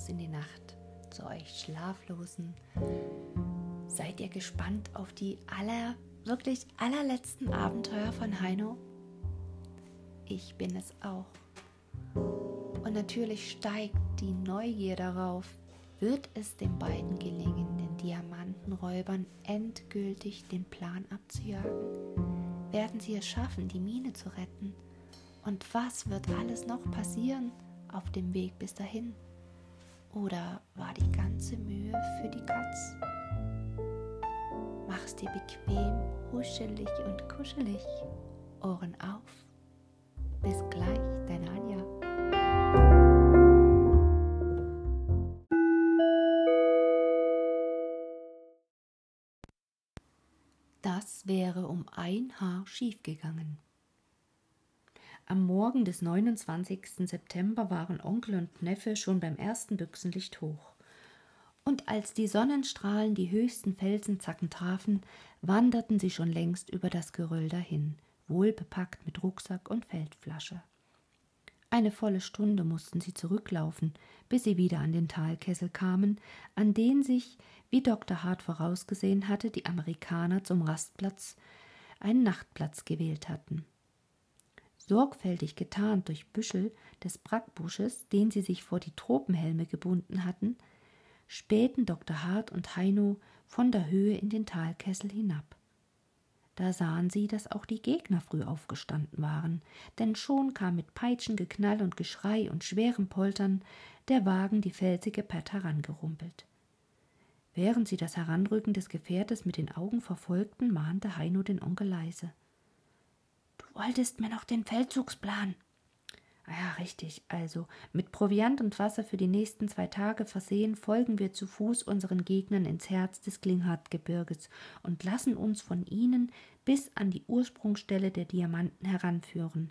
hinaus in die Nacht zu euch Schlaflosen. Seid ihr gespannt auf die aller, wirklich allerletzten Abenteuer von Heino? Ich bin es auch. Und natürlich steigt die Neugier darauf, wird es den beiden gelingen, den Diamantenräubern endgültig den Plan abzujagen? Werden sie es schaffen, die Mine zu retten? Und was wird alles noch passieren auf dem Weg bis dahin? Oder war die ganze Mühe für die Katz? Mach's dir bequem, huschelig und kuschelig. Ohren auf. Bis gleich, dein Anja. Das wäre um ein Haar schiefgegangen. Am Morgen des 29. September waren Onkel und Neffe schon beim ersten Büchsenlicht hoch. Und als die Sonnenstrahlen die höchsten Felsenzacken trafen, wanderten sie schon längst über das Geröll dahin, wohlbepackt mit Rucksack und Feldflasche. Eine volle Stunde mussten sie zurücklaufen, bis sie wieder an den Talkessel kamen, an den sich, wie Dr. Hart vorausgesehen hatte, die Amerikaner zum Rastplatz einen Nachtplatz gewählt hatten sorgfältig getarnt durch Büschel des Brackbusches, den sie sich vor die Tropenhelme gebunden hatten, spähten Dr. Hart und Heino von der Höhe in den Talkessel hinab. Da sahen sie, dass auch die Gegner früh aufgestanden waren, denn schon kam mit Peitschengeknall und Geschrei und schwerem Poltern der Wagen die felsige Pett herangerumpelt. Während sie das Heranrücken des Gefährtes mit den Augen verfolgten, mahnte Heino den Onkel leise wolltest mir noch den Feldzugsplan. Ah ja, richtig. Also, mit Proviant und Wasser für die nächsten zwei Tage versehen, folgen wir zu Fuß unseren Gegnern ins Herz des Klinghartgebirges und lassen uns von ihnen bis an die Ursprungsstelle der Diamanten heranführen.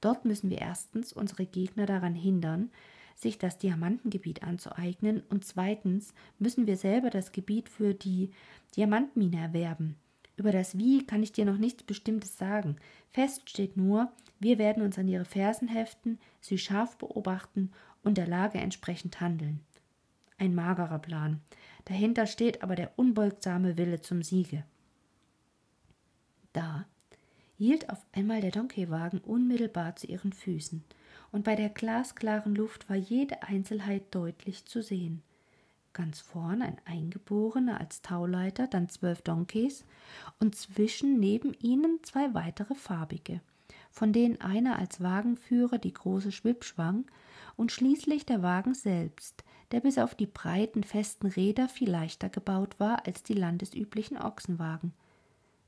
Dort müssen wir erstens unsere Gegner daran hindern, sich das Diamantengebiet anzueignen, und zweitens müssen wir selber das Gebiet für die Diamantmine erwerben. Über das Wie kann ich dir noch nichts Bestimmtes sagen. Fest steht nur, wir werden uns an ihre Fersen heften, sie scharf beobachten und der Lage entsprechend handeln. Ein magerer Plan. Dahinter steht aber der unbeugsame Wille zum Siege. Da hielt auf einmal der Donkeywagen unmittelbar zu ihren Füßen, und bei der glasklaren Luft war jede Einzelheit deutlich zu sehen ganz vorn ein Eingeborener als Tauleiter, dann zwölf Donkeys und zwischen neben ihnen zwei weitere farbige, von denen einer als Wagenführer die große Schwipp schwang und schließlich der Wagen selbst, der bis auf die breiten, festen Räder viel leichter gebaut war als die landesüblichen Ochsenwagen.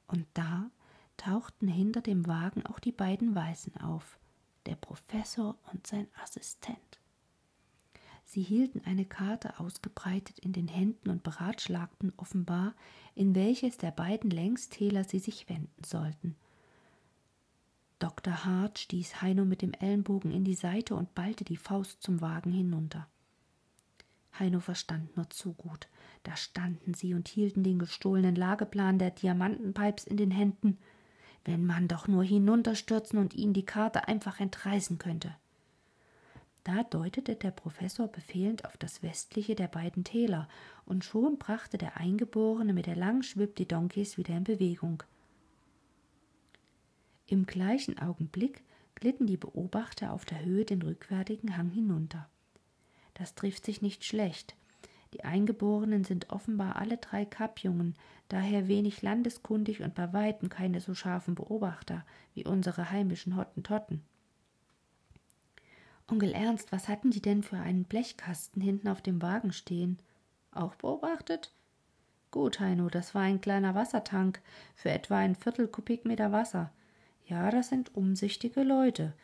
Und da tauchten hinter dem Wagen auch die beiden Weißen auf, der Professor und sein Assistent. Sie hielten eine Karte ausgebreitet in den Händen und beratschlagten offenbar, in welches der beiden Längstäler sie sich wenden sollten. Dr. Hart stieß Heino mit dem Ellenbogen in die Seite und ballte die Faust zum Wagen hinunter. Heino verstand nur zu gut. Da standen sie und hielten den gestohlenen Lageplan der Diamantenpipes in den Händen. Wenn man doch nur hinunterstürzen und ihnen die Karte einfach entreißen könnte. Da deutete der Professor befehlend auf das westliche der beiden Täler, und schon brachte der Eingeborene mit der langen Schwipp die Donkeys wieder in Bewegung. Im gleichen Augenblick glitten die Beobachter auf der Höhe den rückwärtigen Hang hinunter. Das trifft sich nicht schlecht. Die Eingeborenen sind offenbar alle drei Kappjungen, daher wenig landeskundig und bei weitem keine so scharfen Beobachter wie unsere heimischen Hottentotten. Onkel Ernst, was hatten die denn für einen Blechkasten hinten auf dem Wagen stehen? Auch beobachtet? Gut, Heino, das war ein kleiner Wassertank für etwa ein Viertel Kubikmeter Wasser. Ja, das sind umsichtige Leute,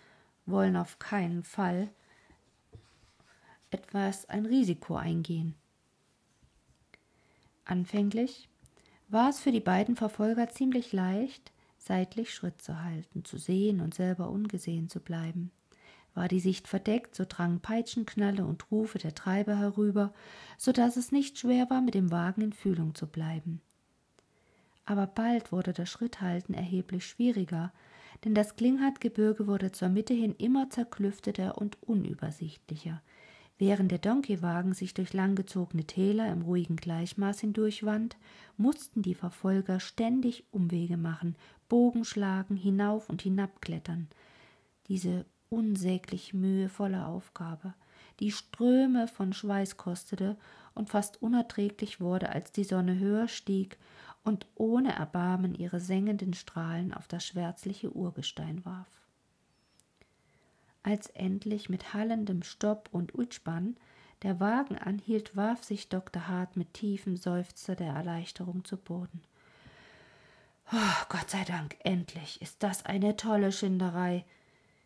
wollen auf keinen Fall etwas ein Risiko eingehen. Anfänglich war es für die beiden Verfolger ziemlich leicht, seitlich Schritt zu halten, zu sehen und selber ungesehen zu bleiben. War die Sicht verdeckt, so drangen Peitschenknalle und Rufe der Treiber herüber, so dass es nicht schwer war, mit dem Wagen in Fühlung zu bleiben. Aber bald wurde das Schritthalten erheblich schwieriger, denn das Klinghartgebirge wurde zur Mitte hin immer zerklüfteter und unübersichtlicher, Während der Donkeywagen sich durch langgezogene Täler im ruhigen Gleichmaß hindurchwand, mussten die Verfolger ständig Umwege machen, Bogen schlagen, hinauf und hinabklettern. Diese unsäglich mühevolle Aufgabe, die Ströme von Schweiß kostete und fast unerträglich wurde, als die Sonne höher stieg und ohne Erbarmen ihre sengenden Strahlen auf das schwärzliche Urgestein warf als endlich mit hallendem Stopp und Utspann der Wagen anhielt, warf sich Dr. Hart mit tiefem Seufzer der Erleichterung zu Boden. Oh, Gott sei Dank, endlich ist das eine tolle Schinderei.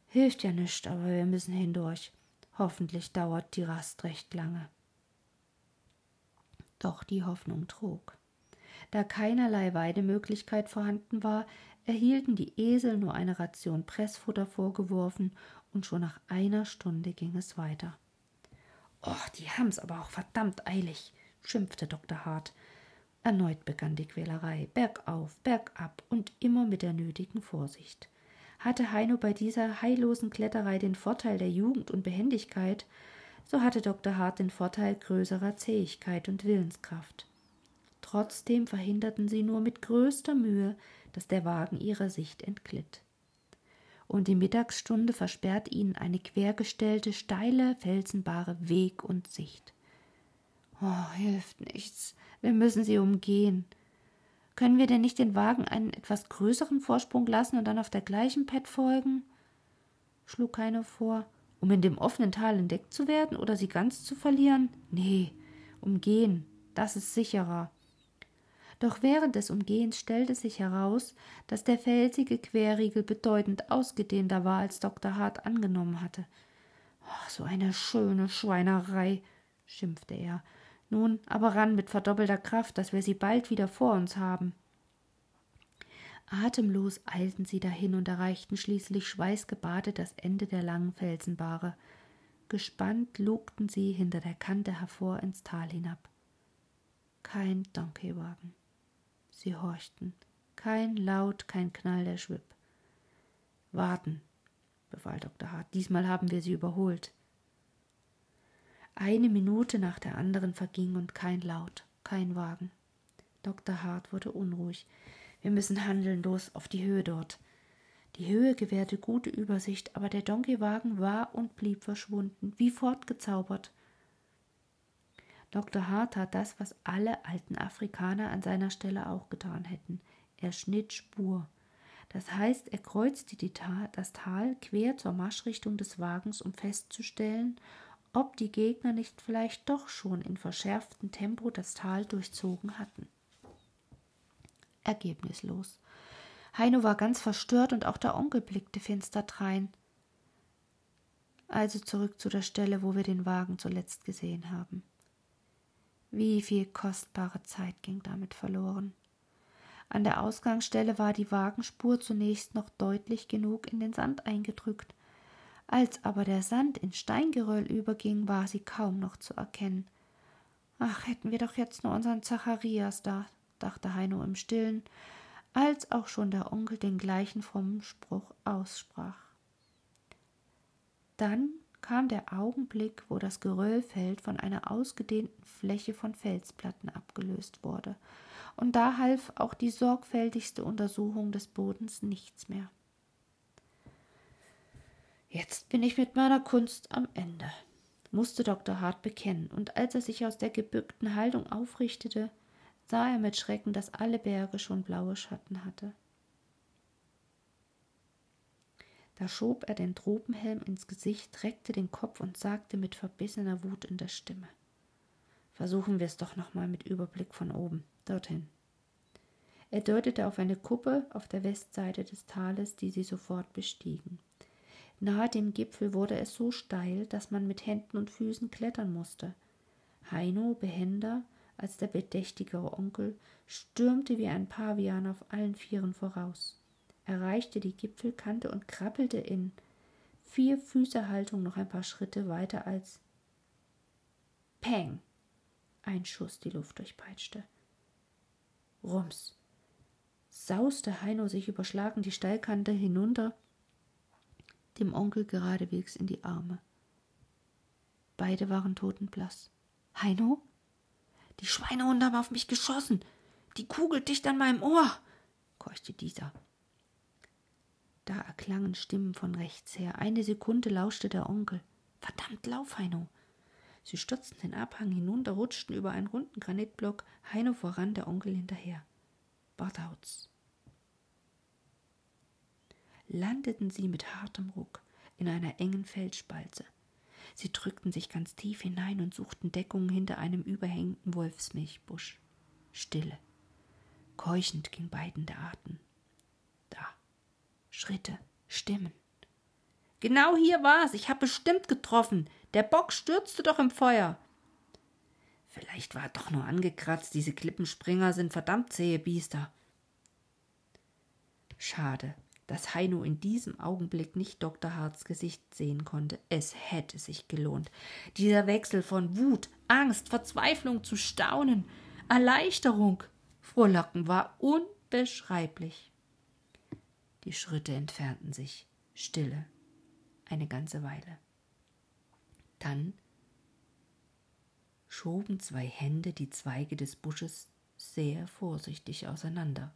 Hilft ja nichts, aber wir müssen hindurch. Hoffentlich dauert die Rast recht lange. Doch die Hoffnung trug. Da keinerlei Weidemöglichkeit vorhanden war, erhielten die Esel nur eine Ration Pressfutter vorgeworfen und schon nach einer Stunde ging es weiter. Och, die haben's aber auch verdammt eilig, schimpfte Dr. Hart. Erneut begann die Quälerei, bergauf, bergab und immer mit der nötigen Vorsicht. Hatte Heino bei dieser heillosen Kletterei den Vorteil der Jugend und Behendigkeit, so hatte Dr. Hart den Vorteil größerer Zähigkeit und Willenskraft. Trotzdem verhinderten sie nur mit größter Mühe, dass der Wagen ihrer Sicht entglitt und die Mittagsstunde versperrt ihnen eine quergestellte, steile, felsenbare Weg und Sicht. Oh, hilft nichts. Wir müssen sie umgehen. Können wir denn nicht den Wagen einen etwas größeren Vorsprung lassen und dann auf der gleichen Pet folgen? schlug Keiner vor. Um in dem offenen Tal entdeckt zu werden oder sie ganz zu verlieren? Nee, umgehen. Das ist sicherer. Doch während des Umgehens stellte sich heraus, dass der felsige Querriegel bedeutend ausgedehnter war, als Dr. Hart angenommen hatte. Oh, so eine schöne Schweinerei, schimpfte er. Nun aber ran mit verdoppelter Kraft, dass wir sie bald wieder vor uns haben. Atemlos eilten sie dahin und erreichten schließlich schweißgebadet das Ende der langen Felsenbahre. Gespannt lugten sie hinter der Kante hervor ins Tal hinab. Kein Donkeywagen. Sie horchten. Kein Laut, kein Knall der Schwipp. Warten, befahl Dr. Hart. Diesmal haben wir sie überholt. Eine Minute nach der anderen verging und kein Laut, kein Wagen. Dr. Hart wurde unruhig. Wir müssen handeln, los auf die Höhe dort. Die Höhe gewährte gute Übersicht, aber der Donkeywagen war und blieb verschwunden, wie fortgezaubert. Dr. Hart tat das, was alle alten Afrikaner an seiner Stelle auch getan hätten. Er schnitt Spur. Das heißt, er kreuzte Ta das Tal quer zur Marschrichtung des Wagens, um festzustellen, ob die Gegner nicht vielleicht doch schon in verschärftem Tempo das Tal durchzogen hatten. Ergebnislos. Heino war ganz verstört und auch der Onkel blickte finster drein. Also zurück zu der Stelle, wo wir den Wagen zuletzt gesehen haben. Wie viel kostbare Zeit ging damit verloren. An der Ausgangsstelle war die Wagenspur zunächst noch deutlich genug in den Sand eingedrückt. Als aber der Sand in Steingeröll überging, war sie kaum noch zu erkennen. Ach, hätten wir doch jetzt nur unseren Zacharias da, dachte Heino im Stillen, als auch schon der Onkel den gleichen frommen Spruch aussprach. Dann kam der Augenblick, wo das Geröllfeld von einer ausgedehnten Fläche von Felsplatten abgelöst wurde, und da half auch die sorgfältigste Untersuchung des Bodens nichts mehr. Jetzt bin ich mit meiner Kunst am Ende, musste Dr. Hart bekennen, und als er sich aus der gebückten Haltung aufrichtete, sah er mit Schrecken, dass alle Berge schon blaue Schatten hatte. Da schob er den Tropenhelm ins Gesicht, reckte den Kopf und sagte mit verbissener Wut in der Stimme Versuchen wir es doch nochmal mit Überblick von oben, dorthin. Er deutete auf eine Kuppe auf der Westseite des Tales, die sie sofort bestiegen. Nahe dem Gipfel wurde es so steil, dass man mit Händen und Füßen klettern musste. Heino, behender als der bedächtigere Onkel, stürmte wie ein Pavian auf allen Vieren voraus erreichte die Gipfelkante und krabbelte in vier Füßehaltung noch ein paar Schritte weiter als Peng! Ein Schuss die Luft durchpeitschte. Rums! sauste Heino sich überschlagen die Steilkante hinunter, dem Onkel geradewegs in die Arme. Beide waren totenblass. Heino? Die Schweinehunde haben auf mich geschossen. Die Kugel dicht an meinem Ohr, keuchte dieser. Da erklangen Stimmen von rechts her. Eine Sekunde lauschte der Onkel. Verdammt, lauf, Heino! Sie stürzten den Abhang hinunter, rutschten über einen runden Granitblock, Heino voran, der Onkel hinterher. Barthauz. Landeten sie mit hartem Ruck in einer engen Felsspalte. Sie drückten sich ganz tief hinein und suchten Deckung hinter einem überhängenden Wolfsmilchbusch. Stille. Keuchend ging beiden der Atem. Da. Schritte, Stimmen. Genau hier war's. Ich hab bestimmt getroffen. Der Bock stürzte doch im Feuer. Vielleicht war er doch nur angekratzt. Diese Klippenspringer sind verdammt zähe Biester. Schade, dass Heino in diesem Augenblick nicht Dr. Harts Gesicht sehen konnte. Es hätte sich gelohnt. Dieser Wechsel von Wut, Angst, Verzweiflung zu Staunen, Erleichterung, Frohlocken war unbeschreiblich. Die Schritte entfernten sich, stille, eine ganze Weile. Dann schoben zwei Hände die Zweige des Busches sehr vorsichtig auseinander.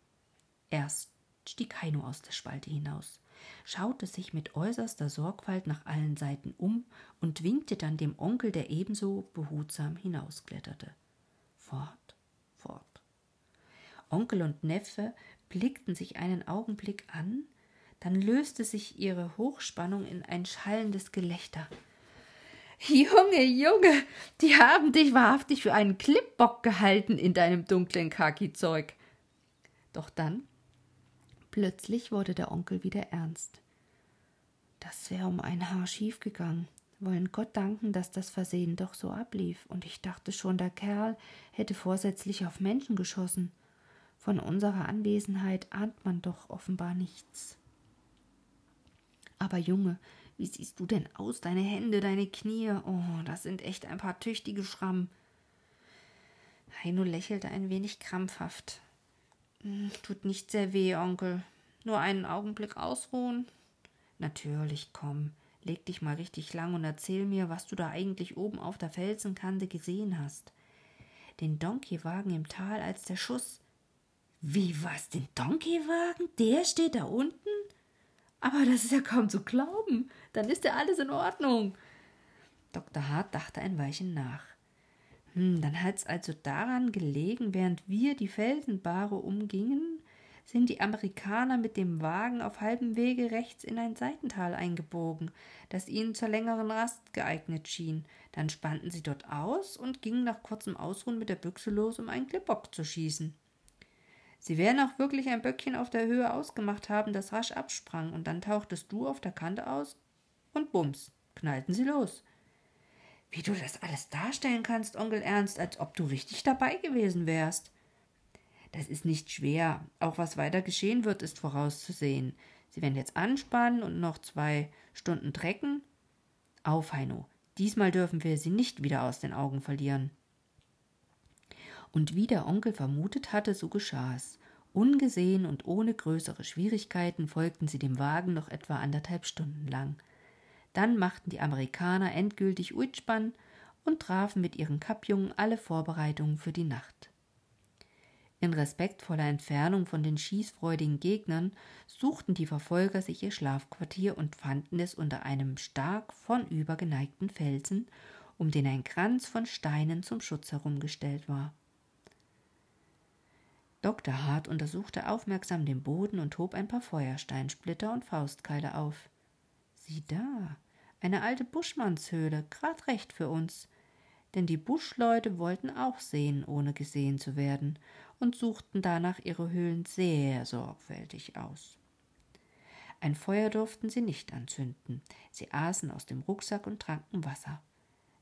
Erst stieg Heino aus der Spalte hinaus, schaute sich mit äußerster Sorgfalt nach allen Seiten um und winkte dann dem Onkel, der ebenso behutsam hinauskletterte. Fort, fort. Onkel und Neffe blickten sich einen Augenblick an, dann löste sich ihre Hochspannung in ein schallendes Gelächter. Junge, Junge, die haben dich wahrhaftig für einen Klippbock gehalten in deinem dunklen Kaki-Zeug. Doch dann Plötzlich wurde der Onkel wieder ernst. Das wäre um ein Haar schief gegangen. Wollen Gott danken, dass das Versehen doch so ablief, und ich dachte schon, der Kerl hätte vorsätzlich auf Menschen geschossen. Von unserer Anwesenheit ahnt man doch offenbar nichts. Aber Junge, wie siehst du denn aus? Deine Hände, deine Knie, oh, das sind echt ein paar tüchtige Schrammen. Heino lächelte ein wenig krampfhaft. Hm, tut nicht sehr weh, Onkel. Nur einen Augenblick ausruhen. Natürlich, komm. Leg dich mal richtig lang und erzähl mir, was du da eigentlich oben auf der Felsenkante gesehen hast. Den Donkeywagen im Tal als der Schuss. Wie was? Den Donkeywagen? Der steht da unten? Aber das ist ja kaum zu glauben. Dann ist ja alles in Ordnung. Dr. Hart dachte ein Weilchen nach. Hm, dann hat's also daran gelegen, während wir die Felsenbahre umgingen, sind die Amerikaner mit dem Wagen auf halbem Wege rechts in ein Seitental eingebogen, das ihnen zur längeren Rast geeignet schien. Dann spannten sie dort aus und gingen nach kurzem Ausruhen mit der Büchse los, um einen Klippbock zu schießen. Sie werden auch wirklich ein Böckchen auf der Höhe ausgemacht haben, das rasch absprang, und dann tauchtest du auf der Kante aus und bums, knallten sie los. Wie du das alles darstellen kannst, Onkel Ernst, als ob du richtig dabei gewesen wärst. Das ist nicht schwer. Auch was weiter geschehen wird, ist vorauszusehen. Sie werden jetzt anspannen und noch zwei Stunden trecken. Auf, Heino. Diesmal dürfen wir sie nicht wieder aus den Augen verlieren. Und wie der Onkel vermutet hatte, so geschah es. Ungesehen und ohne größere Schwierigkeiten folgten sie dem Wagen noch etwa anderthalb Stunden lang. Dann machten die Amerikaner endgültig Uitspann und trafen mit ihren Kappjungen alle Vorbereitungen für die Nacht. In respektvoller Entfernung von den schießfreudigen Gegnern suchten die Verfolger sich ihr Schlafquartier und fanden es unter einem stark vornüber geneigten Felsen, um den ein Kranz von Steinen zum Schutz herumgestellt war. Dr. Hart untersuchte aufmerksam den Boden und hob ein paar Feuersteinsplitter und Faustkeile auf. Sieh da, eine alte Buschmannshöhle, grad recht für uns. Denn die Buschleute wollten auch sehen, ohne gesehen zu werden, und suchten danach ihre Höhlen sehr sorgfältig aus. Ein Feuer durften sie nicht anzünden. Sie aßen aus dem Rucksack und tranken Wasser.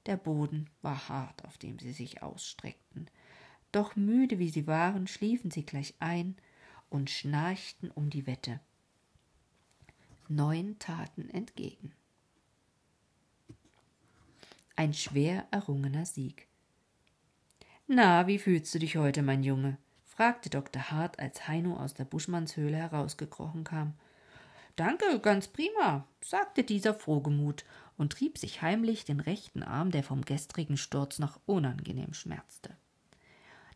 Der Boden war hart, auf dem sie sich ausstreckten. Doch müde wie sie waren, schliefen sie gleich ein und schnarchten um die Wette neuen Taten entgegen. Ein schwer errungener Sieg. Na, wie fühlst du dich heute, mein Junge? fragte Dr. Hart, als Heino aus der Buschmannshöhle herausgekrochen kam. Danke, ganz prima, sagte dieser frohgemut und trieb sich heimlich den rechten Arm, der vom gestrigen Sturz noch unangenehm schmerzte.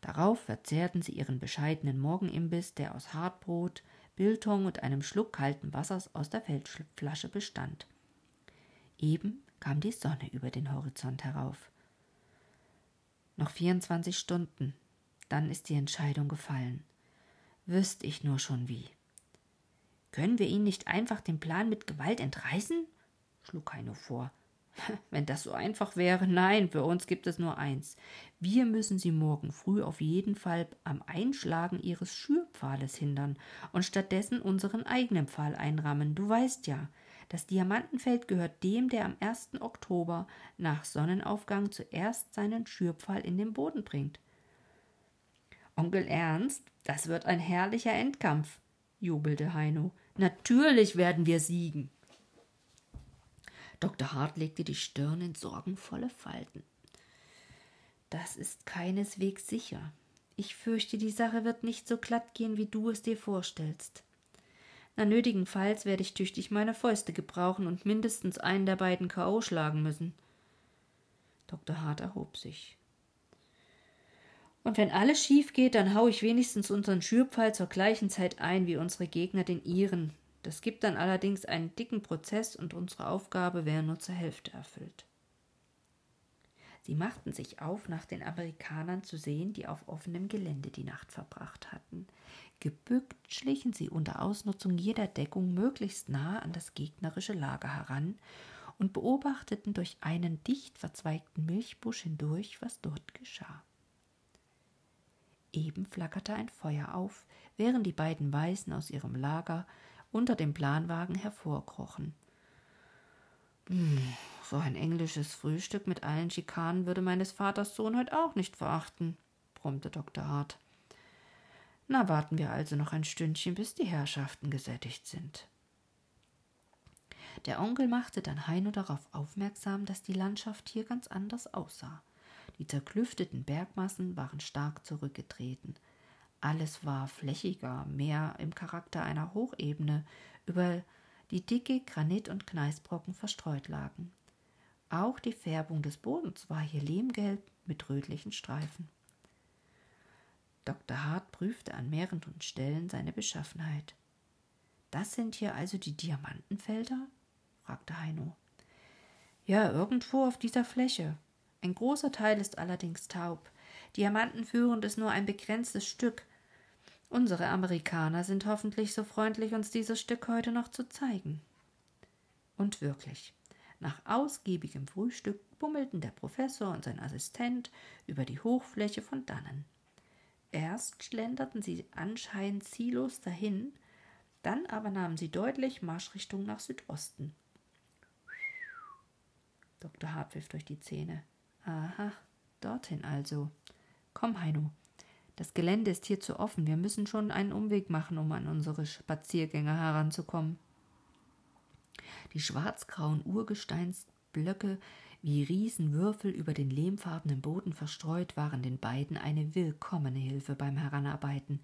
Darauf verzehrten sie ihren bescheidenen Morgenimbiss, der aus Hartbrot, Biltong und einem Schluck kalten Wassers aus der Feldflasche bestand. Eben kam die Sonne über den Horizont herauf. Noch 24 Stunden, dann ist die Entscheidung gefallen. Wüsste ich nur schon wie. Können wir ihn nicht einfach den Plan mit Gewalt entreißen? schlug Heino vor. Wenn das so einfach wäre, nein, für uns gibt es nur eins. Wir müssen sie morgen früh auf jeden Fall am Einschlagen ihres Schürpfahles hindern und stattdessen unseren eigenen Pfahl einrammen. Du weißt ja, das Diamantenfeld gehört dem, der am 1. Oktober nach Sonnenaufgang zuerst seinen Schürpfahl in den Boden bringt. Onkel Ernst, das wird ein herrlicher Endkampf, jubelte Heino. Natürlich werden wir siegen. Dr. Hart legte die Stirn in sorgenvolle Falten. Das ist keineswegs sicher. Ich fürchte, die Sache wird nicht so glatt gehen, wie du es dir vorstellst. Na nötigenfalls werde ich tüchtig meine Fäuste gebrauchen und mindestens einen der beiden K.O. schlagen müssen. Dr. Hart erhob sich. Und wenn alles schief geht, dann hau ich wenigstens unseren Schürpfeil zur gleichen Zeit ein wie unsere Gegner den ihren, das gibt dann allerdings einen dicken Prozess und unsere Aufgabe wäre nur zur Hälfte erfüllt. Sie machten sich auf, nach den Amerikanern zu sehen, die auf offenem Gelände die Nacht verbracht hatten. Gebückt schlichen sie unter Ausnutzung jeder Deckung möglichst nahe an das gegnerische Lager heran und beobachteten durch einen dicht verzweigten Milchbusch hindurch, was dort geschah. Eben flackerte ein Feuer auf, während die beiden Weißen aus ihrem Lager unter dem Planwagen hervorkrochen. Hm, so ein englisches Frühstück mit allen Schikanen würde meines Vaters Sohn heute auch nicht verachten, brummte Dr. Hart. Na, warten wir also noch ein Stündchen, bis die Herrschaften gesättigt sind. Der Onkel machte dann Heino darauf aufmerksam, dass die Landschaft hier ganz anders aussah. Die zerklüfteten Bergmassen waren stark zurückgetreten. Alles war flächiger, mehr im Charakter einer Hochebene, über die dicke Granit- und Gneisbrocken verstreut lagen. Auch die Färbung des Bodens war hier lehmgelb mit rötlichen Streifen. Dr. Hart prüfte an mehreren Stellen seine Beschaffenheit. Das sind hier also die Diamantenfelder? fragte Heino. Ja, irgendwo auf dieser Fläche. Ein großer Teil ist allerdings taub. Diamanten führend ist nur ein begrenztes Stück, Unsere Amerikaner sind hoffentlich so freundlich, uns dieses Stück heute noch zu zeigen. Und wirklich, nach ausgiebigem Frühstück bummelten der Professor und sein Assistent über die Hochfläche von dannen. Erst schlenderten sie anscheinend ziellos dahin, dann aber nahmen sie deutlich Marschrichtung nach Südosten. Dr. Hart pfiff durch die Zähne. Aha, dorthin also. Komm, Heino, das Gelände ist hier zu offen. Wir müssen schon einen Umweg machen, um an unsere Spaziergänger heranzukommen. Die schwarzgrauen Urgesteinsblöcke wie Riesenwürfel über den lehmfarbenen Boden verstreut waren den beiden eine willkommene Hilfe beim Heranarbeiten.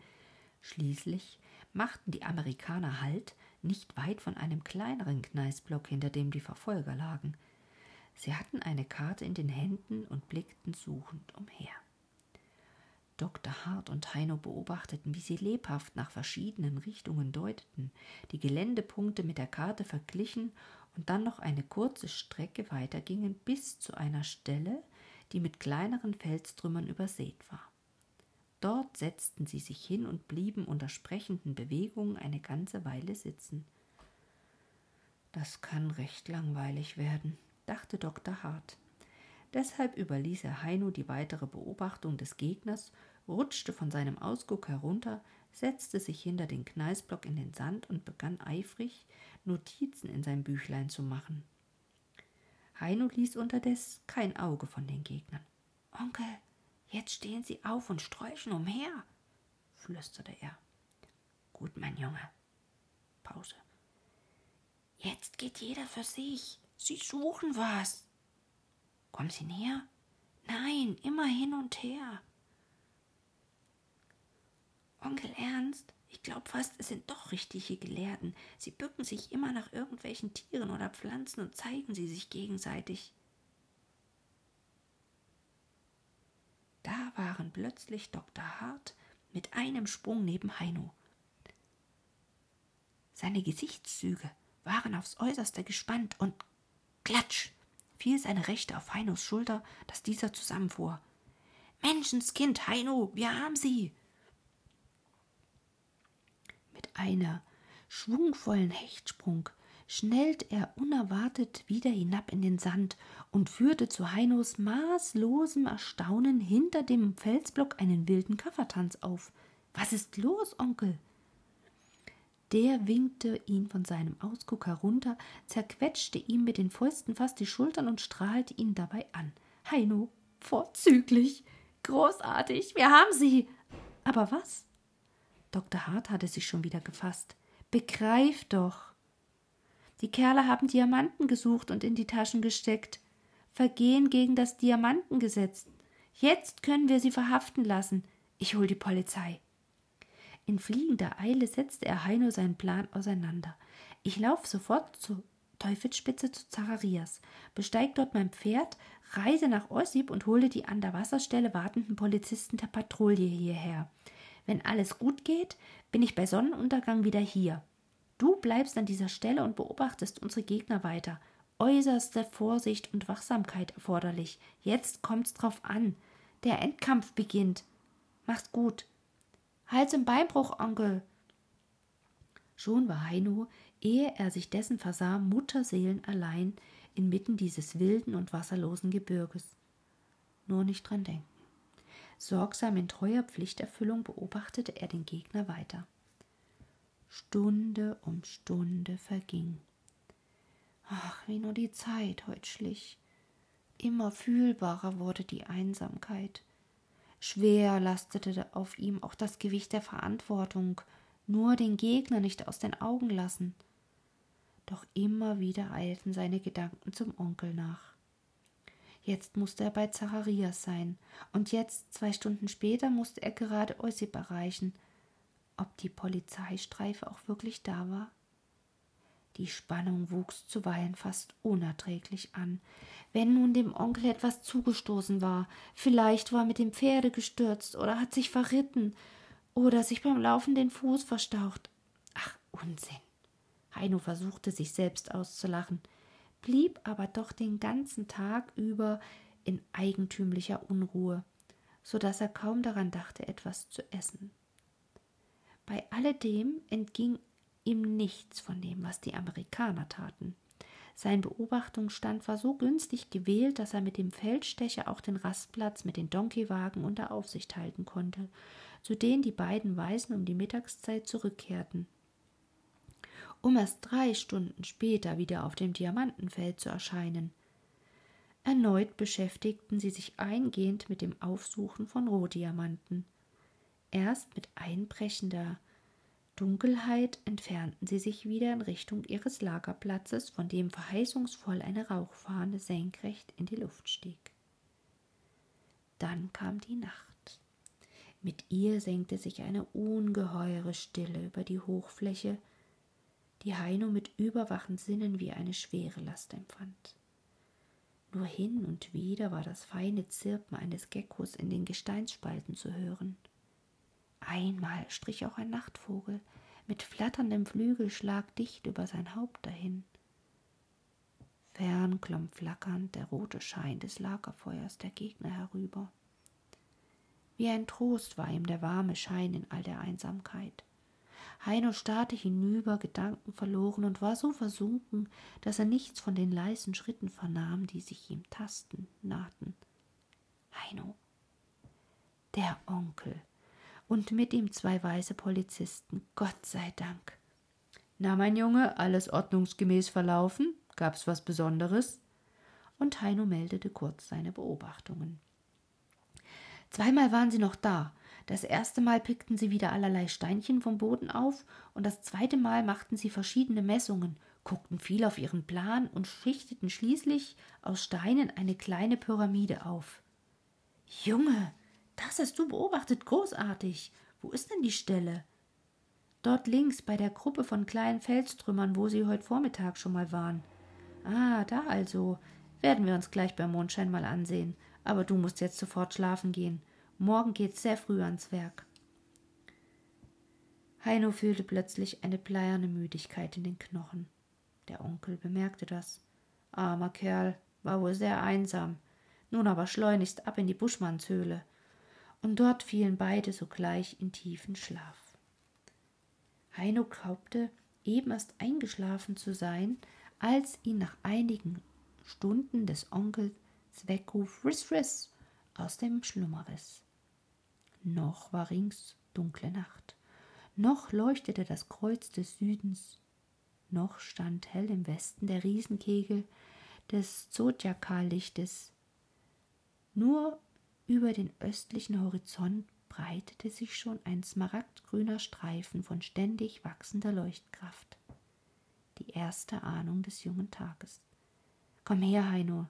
Schließlich machten die Amerikaner Halt nicht weit von einem kleineren Gneisblock, hinter dem die Verfolger lagen. Sie hatten eine Karte in den Händen und blickten suchend umher. Dr. Hart und Heino beobachteten, wie sie lebhaft nach verschiedenen Richtungen deuteten, die Geländepunkte mit der Karte verglichen und dann noch eine kurze Strecke weitergingen bis zu einer Stelle, die mit kleineren Felstrümmern übersät war. Dort setzten sie sich hin und blieben unter sprechenden Bewegungen eine ganze Weile sitzen. Das kann recht langweilig werden, dachte Dr. Hart. Deshalb überließ er Heino die weitere Beobachtung des Gegners, rutschte von seinem Ausguck herunter, setzte sich hinter den Gneisblock in den Sand und begann eifrig, Notizen in sein Büchlein zu machen. Heino ließ unterdes kein Auge von den Gegnern. Onkel, jetzt stehen Sie auf und sträuchen umher, flüsterte er. Gut, mein Junge. Pause. Jetzt geht jeder für sich. Sie suchen was. Kommen Sie näher? Nein, immer hin und her. Onkel Ernst, Ich glaube fast, es sind doch richtige Gelehrten. Sie bücken sich immer nach irgendwelchen Tieren oder Pflanzen und zeigen sie sich gegenseitig. Da waren plötzlich Dr. Hart mit einem Sprung neben Heino. Seine Gesichtszüge waren aufs äußerste gespannt und klatsch fiel seine rechte auf Heinos Schulter, dass dieser zusammenfuhr. Menschenskind, Heino, wir haben sie! Mit einer schwungvollen Hechtsprung schnellt er unerwartet wieder hinab in den Sand und führte zu Heinos maßlosem Erstaunen hinter dem Felsblock einen wilden Kaffertanz auf. Was ist los, Onkel? Der winkte ihn von seinem Ausguck herunter, zerquetschte ihm mit den Fäusten fast die Schultern und strahlte ihn dabei an. Heino, vorzüglich, großartig, wir haben sie. Aber was? Dr. Hart hatte sich schon wieder gefasst. Begreif doch. Die Kerle haben Diamanten gesucht und in die Taschen gesteckt. Vergehen gegen das Diamantengesetz. Jetzt können wir sie verhaften lassen. Ich hol die Polizei. In fliegender Eile setzte er Heino seinen Plan auseinander. Ich lauf sofort zur Teufelsspitze zu Zacharias, besteig dort mein Pferd, reise nach Ossip und hole die an der Wasserstelle wartenden Polizisten der Patrouille hierher. Wenn alles gut geht, bin ich bei Sonnenuntergang wieder hier. Du bleibst an dieser Stelle und beobachtest unsere Gegner weiter. Äußerste Vorsicht und Wachsamkeit erforderlich. Jetzt kommt's drauf an. Der Endkampf beginnt. Mach's gut. Hals- im Beinbruch, Onkel. Schon war Heino, ehe er sich dessen versah, Mutterseelen allein inmitten dieses wilden und wasserlosen Gebirges. Nur nicht dran denken. Sorgsam in treuer Pflichterfüllung beobachtete er den Gegner weiter. Stunde um Stunde verging. Ach, wie nur die Zeit heut schlich. Immer fühlbarer wurde die Einsamkeit. Schwer lastete auf ihm auch das Gewicht der Verantwortung, nur den Gegner nicht aus den Augen lassen. Doch immer wieder eilten seine Gedanken zum Onkel nach. Jetzt musste er bei Zacharias sein, und jetzt, zwei Stunden später, musste er gerade Ossip erreichen. Ob die Polizeistreife auch wirklich da war? Die Spannung wuchs zuweilen fast unerträglich an. Wenn nun dem Onkel etwas zugestoßen war, vielleicht war mit dem Pferde gestürzt oder hat sich verritten oder sich beim Laufen den Fuß verstaucht. Ach, Unsinn. Heino versuchte sich selbst auszulachen, blieb aber doch den ganzen Tag über in eigentümlicher Unruhe, so dass er kaum daran dachte, etwas zu essen. Bei alledem entging ihm nichts von dem, was die Amerikaner taten. Sein Beobachtungsstand war so günstig gewählt, dass er mit dem Feldstecher auch den Rastplatz mit den Donkeywagen unter Aufsicht halten konnte, zu denen die beiden Weißen um die Mittagszeit zurückkehrten, um erst drei Stunden später wieder auf dem Diamantenfeld zu erscheinen. Erneut beschäftigten sie sich eingehend mit dem Aufsuchen von Rohdiamanten. Erst mit einbrechender Dunkelheit entfernten sie sich wieder in Richtung ihres Lagerplatzes, von dem verheißungsvoll eine Rauchfahne senkrecht in die Luft stieg. Dann kam die Nacht. Mit ihr senkte sich eine ungeheure Stille über die Hochfläche, die Heino mit überwachen Sinnen wie eine schwere Last empfand. Nur hin und wieder war das feine Zirpen eines Geckos in den Gesteinsspalten zu hören. Einmal strich auch ein Nachtvogel mit flatterndem Flügelschlag dicht über sein Haupt dahin. Fern klomm flackernd der rote Schein des Lagerfeuers der Gegner herüber. Wie ein Trost war ihm der warme Schein in all der Einsamkeit. Heino starrte hinüber, Gedanken verloren und war so versunken, dass er nichts von den leisen Schritten vernahm, die sich ihm tasten nahten. Heino, der Onkel, und mit ihm zwei weiße Polizisten. Gott sei Dank. Na, mein Junge, alles ordnungsgemäß verlaufen? Gab's was Besonderes? Und Heino meldete kurz seine Beobachtungen. Zweimal waren sie noch da. Das erste Mal pickten sie wieder allerlei Steinchen vom Boden auf, und das zweite Mal machten sie verschiedene Messungen, guckten viel auf ihren Plan und schichteten schließlich aus Steinen eine kleine Pyramide auf. Junge, das hast du beobachtet, großartig. Wo ist denn die Stelle? Dort links bei der Gruppe von kleinen Felstrümmern, wo Sie heute Vormittag schon mal waren. Ah, da also. Werden wir uns gleich beim Mondschein mal ansehen. Aber du musst jetzt sofort schlafen gehen. Morgen geht's sehr früh ans Werk. Heino fühlte plötzlich eine bleierne Müdigkeit in den Knochen. Der Onkel bemerkte das. Armer Kerl, war wohl sehr einsam. Nun aber schleunigst ab in die Buschmannshöhle. Und dort fielen beide sogleich in tiefen Schlaf. Heino glaubte, eben erst eingeschlafen zu sein, als ihn nach einigen Stunden des Onkels Weckruf Riss Riss aus dem Schlummer riss. Noch war rings dunkle Nacht, noch leuchtete das Kreuz des Südens, noch stand hell im Westen der Riesenkegel des Zodiakallichtes. Nur über den östlichen Horizont breitete sich schon ein smaragdgrüner Streifen von ständig wachsender Leuchtkraft. Die erste Ahnung des jungen Tages. Komm her, Heino,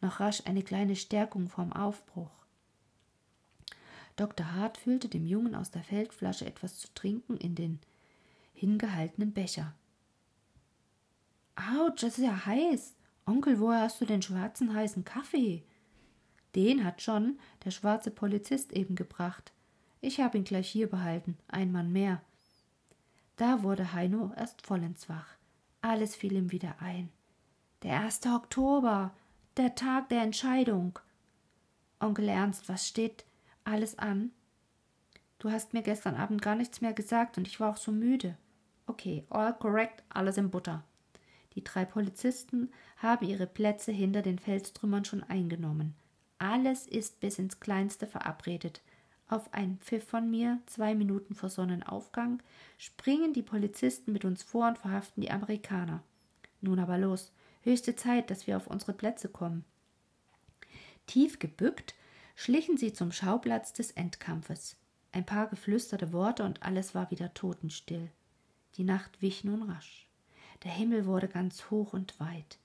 noch rasch eine kleine Stärkung vorm Aufbruch. Dr. Hart füllte dem Jungen aus der Feldflasche etwas zu trinken in den hingehaltenen Becher. Autsch, es ist ja heiß. Onkel, woher hast du den schwarzen heißen Kaffee? Den hat schon der schwarze Polizist eben gebracht. Ich habe ihn gleich hier behalten, ein Mann mehr. Da wurde Heino erst vollends wach. Alles fiel ihm wieder ein. Der erste Oktober, der Tag der Entscheidung. Onkel Ernst, was steht alles an? Du hast mir gestern Abend gar nichts mehr gesagt und ich war auch so müde. Okay, all correct, alles in Butter. Die drei Polizisten haben ihre Plätze hinter den Felstrümmern schon eingenommen. Alles ist bis ins Kleinste verabredet. Auf einen Pfiff von mir, zwei Minuten vor Sonnenaufgang, springen die Polizisten mit uns vor und verhaften die Amerikaner. Nun aber los, höchste Zeit, dass wir auf unsere Plätze kommen. Tief gebückt schlichen sie zum Schauplatz des Endkampfes. Ein paar geflüsterte Worte und alles war wieder totenstill. Die Nacht wich nun rasch. Der Himmel wurde ganz hoch und weit.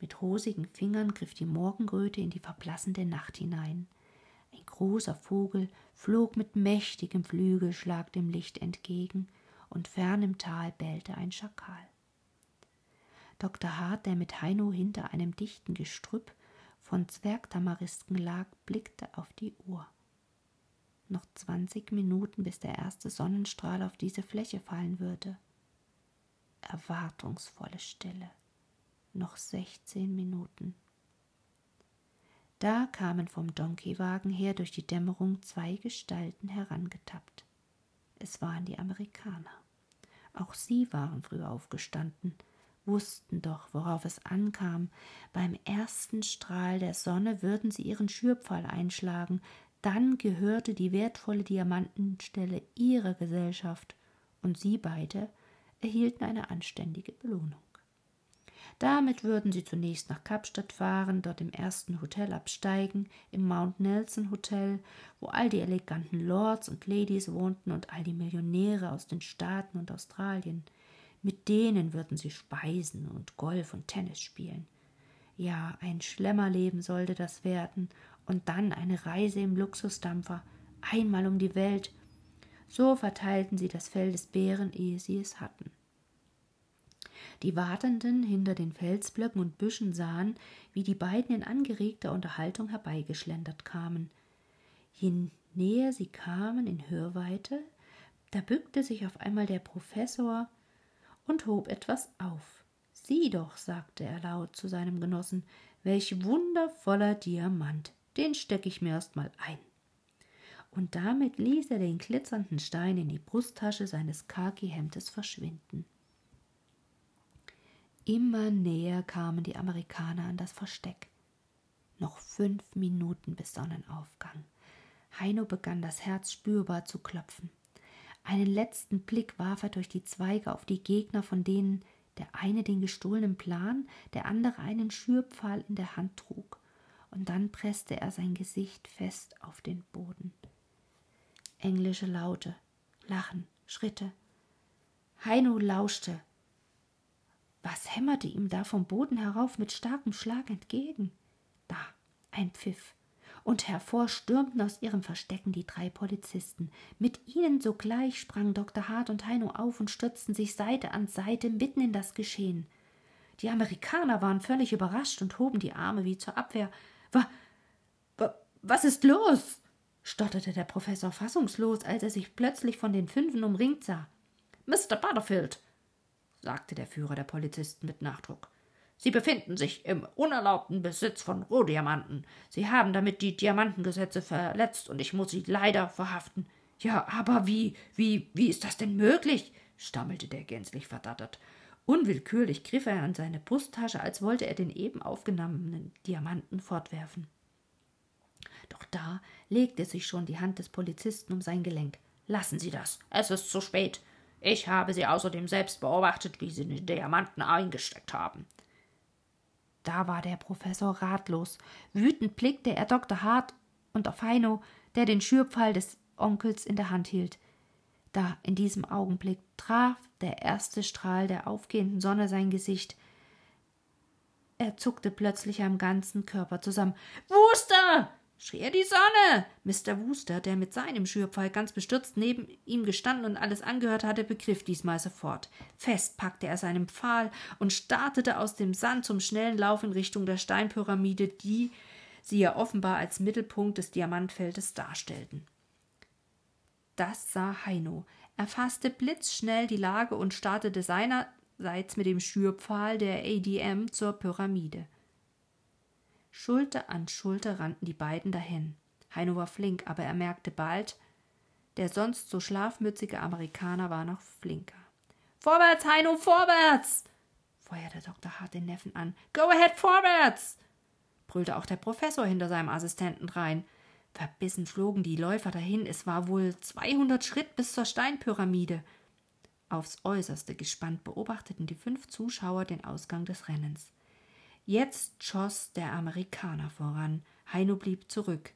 Mit rosigen Fingern griff die Morgenröte in die verblassende Nacht hinein. Ein großer Vogel flog mit mächtigem Flügelschlag dem Licht entgegen, und fern im Tal bellte ein Schakal. Dr. Hart, der mit Heino hinter einem dichten Gestrüpp von Zwergtamarisken lag, blickte auf die Uhr. Noch zwanzig Minuten, bis der erste Sonnenstrahl auf diese Fläche fallen würde. Erwartungsvolle Stille. Noch sechzehn Minuten. Da kamen vom Donkeywagen her durch die Dämmerung zwei Gestalten herangetappt. Es waren die Amerikaner. Auch sie waren früh aufgestanden, wussten doch, worauf es ankam. Beim ersten Strahl der Sonne würden sie ihren Schürpfahl einschlagen, dann gehörte die wertvolle Diamantenstelle ihrer Gesellschaft, und sie beide erhielten eine anständige Belohnung. Damit würden sie zunächst nach Kapstadt fahren, dort im ersten Hotel absteigen, im Mount Nelson Hotel, wo all die eleganten Lords und Ladies wohnten und all die Millionäre aus den Staaten und Australien. Mit denen würden sie speisen und Golf und Tennis spielen. Ja, ein Schlemmerleben sollte das werden, und dann eine Reise im Luxusdampfer, einmal um die Welt. So verteilten sie das Fell des Bären, ehe sie es hatten. Die Wartenden hinter den Felsblöcken und Büschen sahen, wie die beiden in angeregter Unterhaltung herbeigeschlendert kamen. Je näher sie kamen in Hörweite, da bückte sich auf einmal der Professor und hob etwas auf. Sieh doch, sagte er laut zu seinem Genossen, welch wundervoller Diamant, den steck ich mir erst mal ein. Und damit ließ er den glitzernden Stein in die Brusttasche seines Khaki-Hemdes verschwinden. Immer näher kamen die Amerikaner an das Versteck. Noch fünf Minuten bis Sonnenaufgang. Heino begann das Herz spürbar zu klopfen. Einen letzten Blick warf er durch die Zweige auf die Gegner, von denen der eine den gestohlenen Plan, der andere einen Schürpfahl in der Hand trug, und dann presste er sein Gesicht fest auf den Boden. Englische Laute, Lachen, Schritte. Heino lauschte, was hämmerte ihm da vom Boden herauf mit starkem Schlag entgegen? Da, ein Pfiff. und hervor stürmten aus ihrem Verstecken die drei Polizisten. Mit ihnen sogleich sprangen Dr. Hart und Heino auf und stürzten sich Seite an Seite mitten in das Geschehen. Die Amerikaner waren völlig überrascht und hoben die Arme wie zur Abwehr. Wa, wa, was ist los? stotterte der Professor fassungslos, als er sich plötzlich von den Fünfen umringt sah. Mr. Butterfield, sagte der Führer der Polizisten mit Nachdruck. Sie befinden sich im unerlaubten Besitz von Rohdiamanten. Sie haben damit die Diamantengesetze verletzt und ich muss Sie leider verhaften. Ja, aber wie, wie, wie ist das denn möglich? stammelte der gänzlich verdattert. Unwillkürlich griff er an seine Brusttasche, als wollte er den eben aufgenommenen Diamanten fortwerfen. Doch da legte sich schon die Hand des Polizisten um sein Gelenk. Lassen Sie das, es ist zu spät. Ich habe Sie außerdem selbst beobachtet, wie Sie den Diamanten eingesteckt haben. Da war der Professor ratlos. Wütend blickte er Dr. Hart und auf Heino, der den Schürpfeil des Onkels in der Hand hielt. Da, in diesem Augenblick, traf der erste Strahl der aufgehenden Sonne sein Gesicht. Er zuckte plötzlich am ganzen Körper zusammen. Wooster! Schrie er die Sonne. Mr. Wooster, der mit seinem Schürpfeil ganz bestürzt neben ihm gestanden und alles angehört hatte, begriff diesmal sofort. Fest packte er seinen Pfahl und startete aus dem Sand zum schnellen Lauf in Richtung der Steinpyramide, die sie ja offenbar als Mittelpunkt des Diamantfeldes darstellten. Das sah Heino. Er fasste blitzschnell die Lage und startete seinerseits mit dem Schürpfahl der ADM zur Pyramide. Schulter an Schulter rannten die beiden dahin. Heino war flink, aber er merkte bald, der sonst so schlafmützige Amerikaner war noch flinker. Vorwärts, Heino, vorwärts! feuerte Dr. Hart den Neffen an. Go ahead, vorwärts! brüllte auch der Professor hinter seinem Assistenten drein. Verbissen flogen die Läufer dahin. Es war wohl zweihundert Schritt bis zur Steinpyramide. Aufs äußerste gespannt beobachteten die fünf Zuschauer den Ausgang des Rennens. Jetzt schoss der Amerikaner voran. Heino blieb zurück.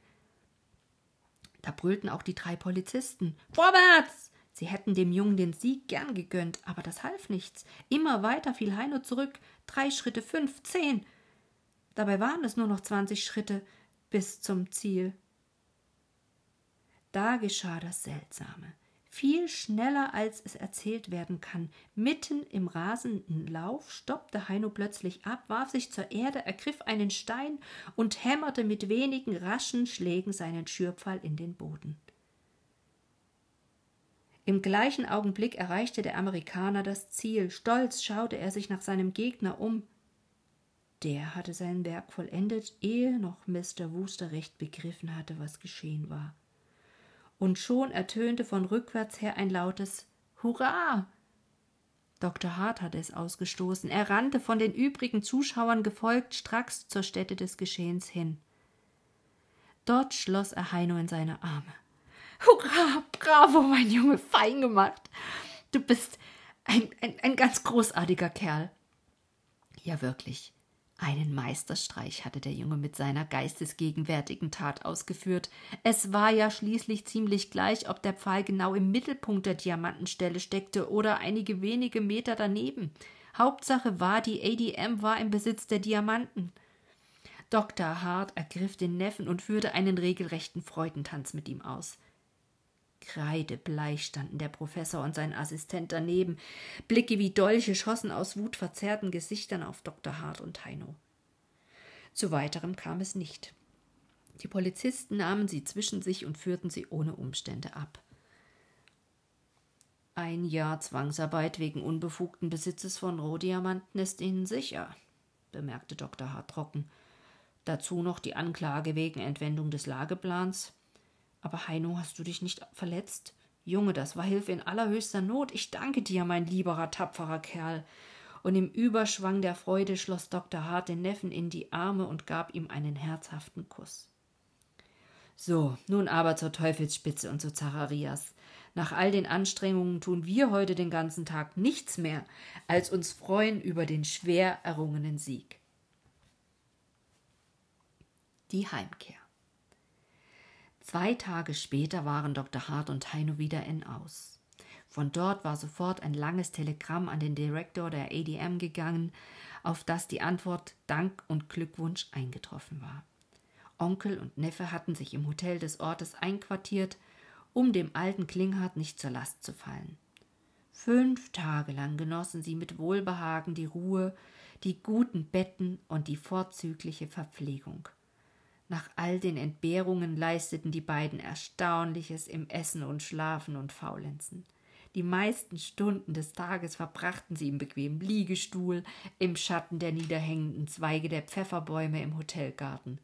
Da brüllten auch die drei Polizisten. Vorwärts! Sie hätten dem Jungen den Sieg gern gegönnt, aber das half nichts. Immer weiter fiel Heino zurück. Drei Schritte, fünf, zehn. Dabei waren es nur noch zwanzig Schritte bis zum Ziel. Da geschah das Seltsame viel schneller als es erzählt werden kann. Mitten im rasenden Lauf stoppte Heino plötzlich ab, warf sich zur Erde, ergriff einen Stein und hämmerte mit wenigen raschen Schlägen seinen Schürpfeil in den Boden. Im gleichen Augenblick erreichte der Amerikaner das Ziel. Stolz schaute er sich nach seinem Gegner um. Der hatte sein Werk vollendet, ehe noch Mr. Wooster recht begriffen hatte, was geschehen war und schon ertönte von rückwärts her ein lautes Hurra. Dr. Hart hatte es ausgestoßen. Er rannte von den übrigen Zuschauern gefolgt stracks zur Stätte des Geschehens hin. Dort schloss er Heino in seine Arme. Hurra, bravo, mein Junge, fein gemacht. Du bist ein, ein, ein ganz großartiger Kerl. Ja, wirklich. Einen Meisterstreich hatte der Junge mit seiner geistesgegenwärtigen Tat ausgeführt. Es war ja schließlich ziemlich gleich, ob der Pfahl genau im Mittelpunkt der Diamantenstelle steckte oder einige wenige Meter daneben. Hauptsache war, die ADM war im Besitz der Diamanten. Dr. Hart ergriff den Neffen und führte einen regelrechten Freudentanz mit ihm aus. Kreidebleich standen der Professor und sein Assistent daneben. Blicke wie Dolche schossen aus wutverzerrten Gesichtern auf Dr. Hart und Heino. Zu weiterem kam es nicht. Die Polizisten nahmen sie zwischen sich und führten sie ohne Umstände ab. Ein Jahr Zwangsarbeit wegen unbefugten Besitzes von Rohdiamanten ist Ihnen sicher, bemerkte Dr. Hart trocken. Dazu noch die Anklage wegen Entwendung des Lageplans. Aber Heino, hast du dich nicht verletzt? Junge, das war Hilfe in allerhöchster Not. Ich danke dir, mein lieberer, tapferer Kerl. Und im Überschwang der Freude schloss Dr. Hart den Neffen in die Arme und gab ihm einen herzhaften Kuss. So, nun aber zur Teufelsspitze und zu Zacharias. Nach all den Anstrengungen tun wir heute den ganzen Tag nichts mehr, als uns freuen über den schwer errungenen Sieg. Die Heimkehr. Zwei Tage später waren Dr. Hart und Heino wieder in Aus. Von dort war sofort ein langes Telegramm an den Direktor der ADM gegangen, auf das die Antwort Dank und Glückwunsch eingetroffen war. Onkel und Neffe hatten sich im Hotel des Ortes einquartiert, um dem alten Klinghardt nicht zur Last zu fallen. Fünf Tage lang genossen sie mit Wohlbehagen die Ruhe, die guten Betten und die vorzügliche Verpflegung. Nach all den Entbehrungen leisteten die beiden Erstaunliches im Essen und Schlafen und Faulenzen. Die meisten Stunden des Tages verbrachten sie im bequemen Liegestuhl, im Schatten der niederhängenden Zweige der Pfefferbäume im Hotelgarten.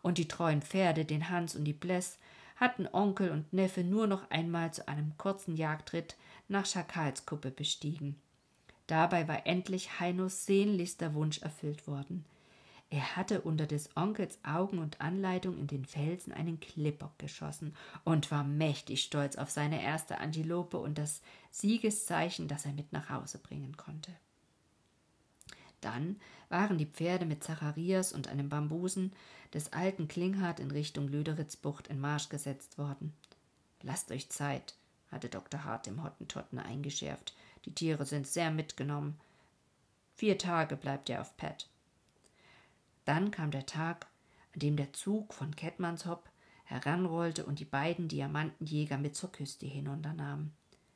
Und die treuen Pferde, den Hans und die Bless, hatten Onkel und Neffe nur noch einmal zu einem kurzen Jagdritt nach Schakalskuppe bestiegen. Dabei war endlich Heinos sehnlichster Wunsch erfüllt worden. Er hatte unter des Onkels Augen und Anleitung in den Felsen einen Klippbock geschossen und war mächtig stolz auf seine erste Antilope und das Siegeszeichen, das er mit nach Hause bringen konnte. Dann waren die Pferde mit Zacharias und einem Bambusen des alten Klinghardt in Richtung Lüderitzbucht in Marsch gesetzt worden. Lasst euch Zeit, hatte Dr. Hart dem Hottentotten eingeschärft. Die Tiere sind sehr mitgenommen. Vier Tage bleibt er auf Pet. Dann kam der Tag, an dem der Zug von Kettmannshopp heranrollte und die beiden Diamantenjäger mit zur Küste hinunternahm.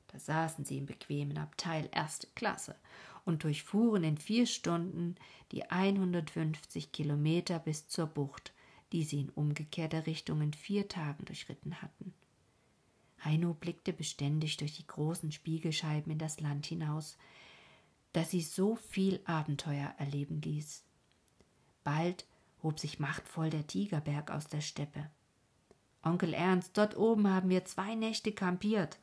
Da saßen sie im bequemen Abteil erste Klasse und durchfuhren in vier Stunden die 150 Kilometer bis zur Bucht, die sie in umgekehrter Richtung in vier Tagen durchritten hatten. Heino blickte beständig durch die großen Spiegelscheiben in das Land hinaus, das sie so viel Abenteuer erleben ließ. Bald hob sich machtvoll der Tigerberg aus der Steppe. Onkel Ernst, dort oben haben wir zwei Nächte kampiert.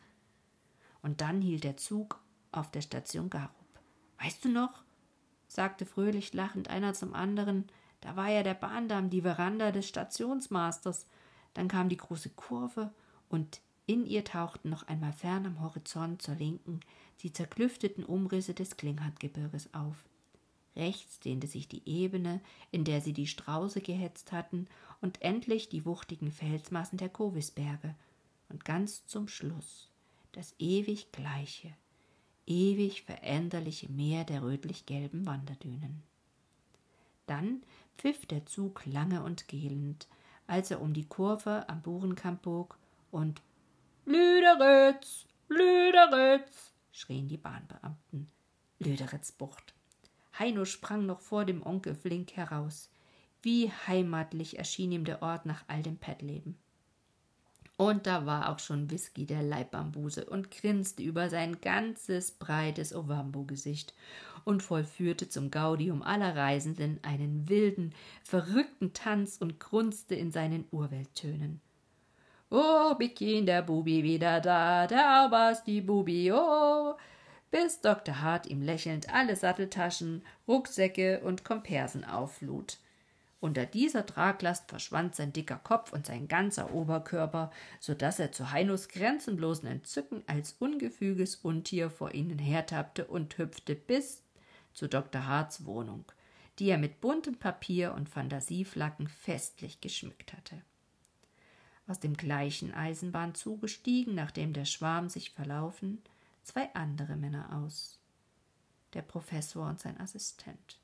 Und dann hielt der Zug auf der Station Garup. Weißt du noch? sagte fröhlich lachend einer zum anderen, da war ja der Bahndamm, die Veranda des Stationsmasters. Dann kam die große Kurve und in ihr tauchten noch einmal fern am Horizont zur Linken die zerklüfteten Umrisse des Klinghartgebirges auf. Rechts dehnte sich die Ebene, in der sie die Strauße gehetzt hatten, und endlich die wuchtigen Felsmassen der Kovisberge. Und ganz zum Schluss das ewig gleiche, ewig veränderliche Meer der rötlich-gelben Wanderdünen. Dann pfiff der Zug lange und gehlend, als er um die Kurve am Burenkamp bog und Lüderitz, Lüderitz, schrien die Bahnbeamten. Lüderitzbucht. Heino sprang noch vor dem Onkel Flink heraus. Wie heimatlich erschien ihm der Ort nach all dem Pettleben. Und da war auch schon Whisky der Leibbambuse und grinste über sein ganzes breites Ovambo-Gesicht und vollführte zum Gaudium aller Reisenden einen wilden, verrückten Tanz und grunzte in seinen Urwelttönen. Oh, Bikin, der Bubi wieder da, der Aubers, die Bubi, oh, bis Dr. Hart ihm lächelnd alle Satteltaschen, Rucksäcke und Kompersen auflud. Unter dieser Traglast verschwand sein dicker Kopf und sein ganzer Oberkörper, so dass er zu Heinos grenzenlosen Entzücken als ungefüges Untier vor ihnen hertappte und hüpfte bis zu Dr. Harts Wohnung, die er mit buntem Papier und Fantasieflacken festlich geschmückt hatte aus dem gleichen Eisenbahnzuge stiegen, nachdem der Schwarm sich verlaufen, zwei andere Männer aus. Der Professor und sein Assistent.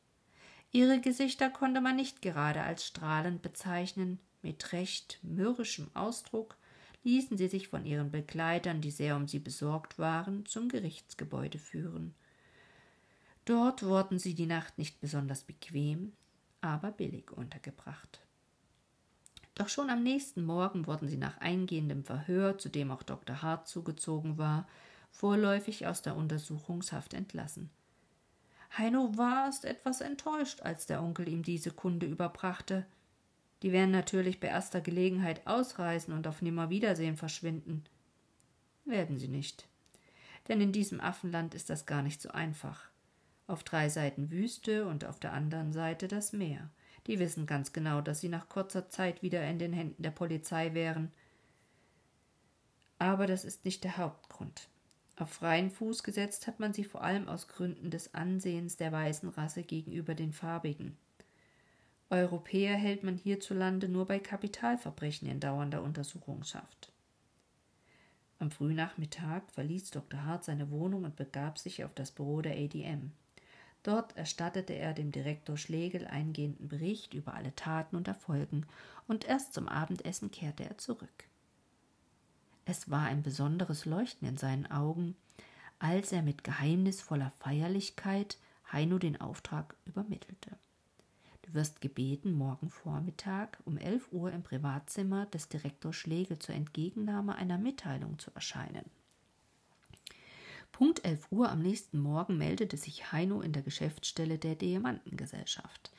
Ihre Gesichter konnte man nicht gerade als strahlend bezeichnen, mit recht mürrischem Ausdruck ließen sie sich von ihren Begleitern, die sehr um sie besorgt waren, zum Gerichtsgebäude führen. Dort wurden sie die Nacht nicht besonders bequem, aber billig untergebracht. Doch schon am nächsten Morgen wurden sie nach eingehendem Verhör, zu dem auch Dr. Hart zugezogen war, vorläufig aus der Untersuchungshaft entlassen. Heino war erst etwas enttäuscht, als der Onkel ihm diese Kunde überbrachte. Die werden natürlich bei erster Gelegenheit ausreisen und auf Nimmerwiedersehen verschwinden. Werden sie nicht. Denn in diesem Affenland ist das gar nicht so einfach. Auf drei Seiten Wüste und auf der anderen Seite das Meer. Die wissen ganz genau, dass sie nach kurzer Zeit wieder in den Händen der Polizei wären. Aber das ist nicht der Hauptgrund. Auf freien Fuß gesetzt hat man sie vor allem aus Gründen des Ansehens der weißen Rasse gegenüber den Farbigen. Europäer hält man hierzulande nur bei Kapitalverbrechen in dauernder Untersuchungshaft. Am Frühnachmittag verließ Dr. Hart seine Wohnung und begab sich auf das Büro der ADM. Dort erstattete er dem Direktor Schlegel eingehenden Bericht über alle Taten und Erfolgen, und erst zum Abendessen kehrte er zurück. Es war ein besonderes Leuchten in seinen Augen, als er mit geheimnisvoller Feierlichkeit Heino den Auftrag übermittelte. Du wirst gebeten, morgen Vormittag um elf Uhr im Privatzimmer des Direktors Schlegel zur Entgegennahme einer Mitteilung zu erscheinen. Punkt elf Uhr am nächsten Morgen meldete sich Heino in der Geschäftsstelle der Diamantengesellschaft.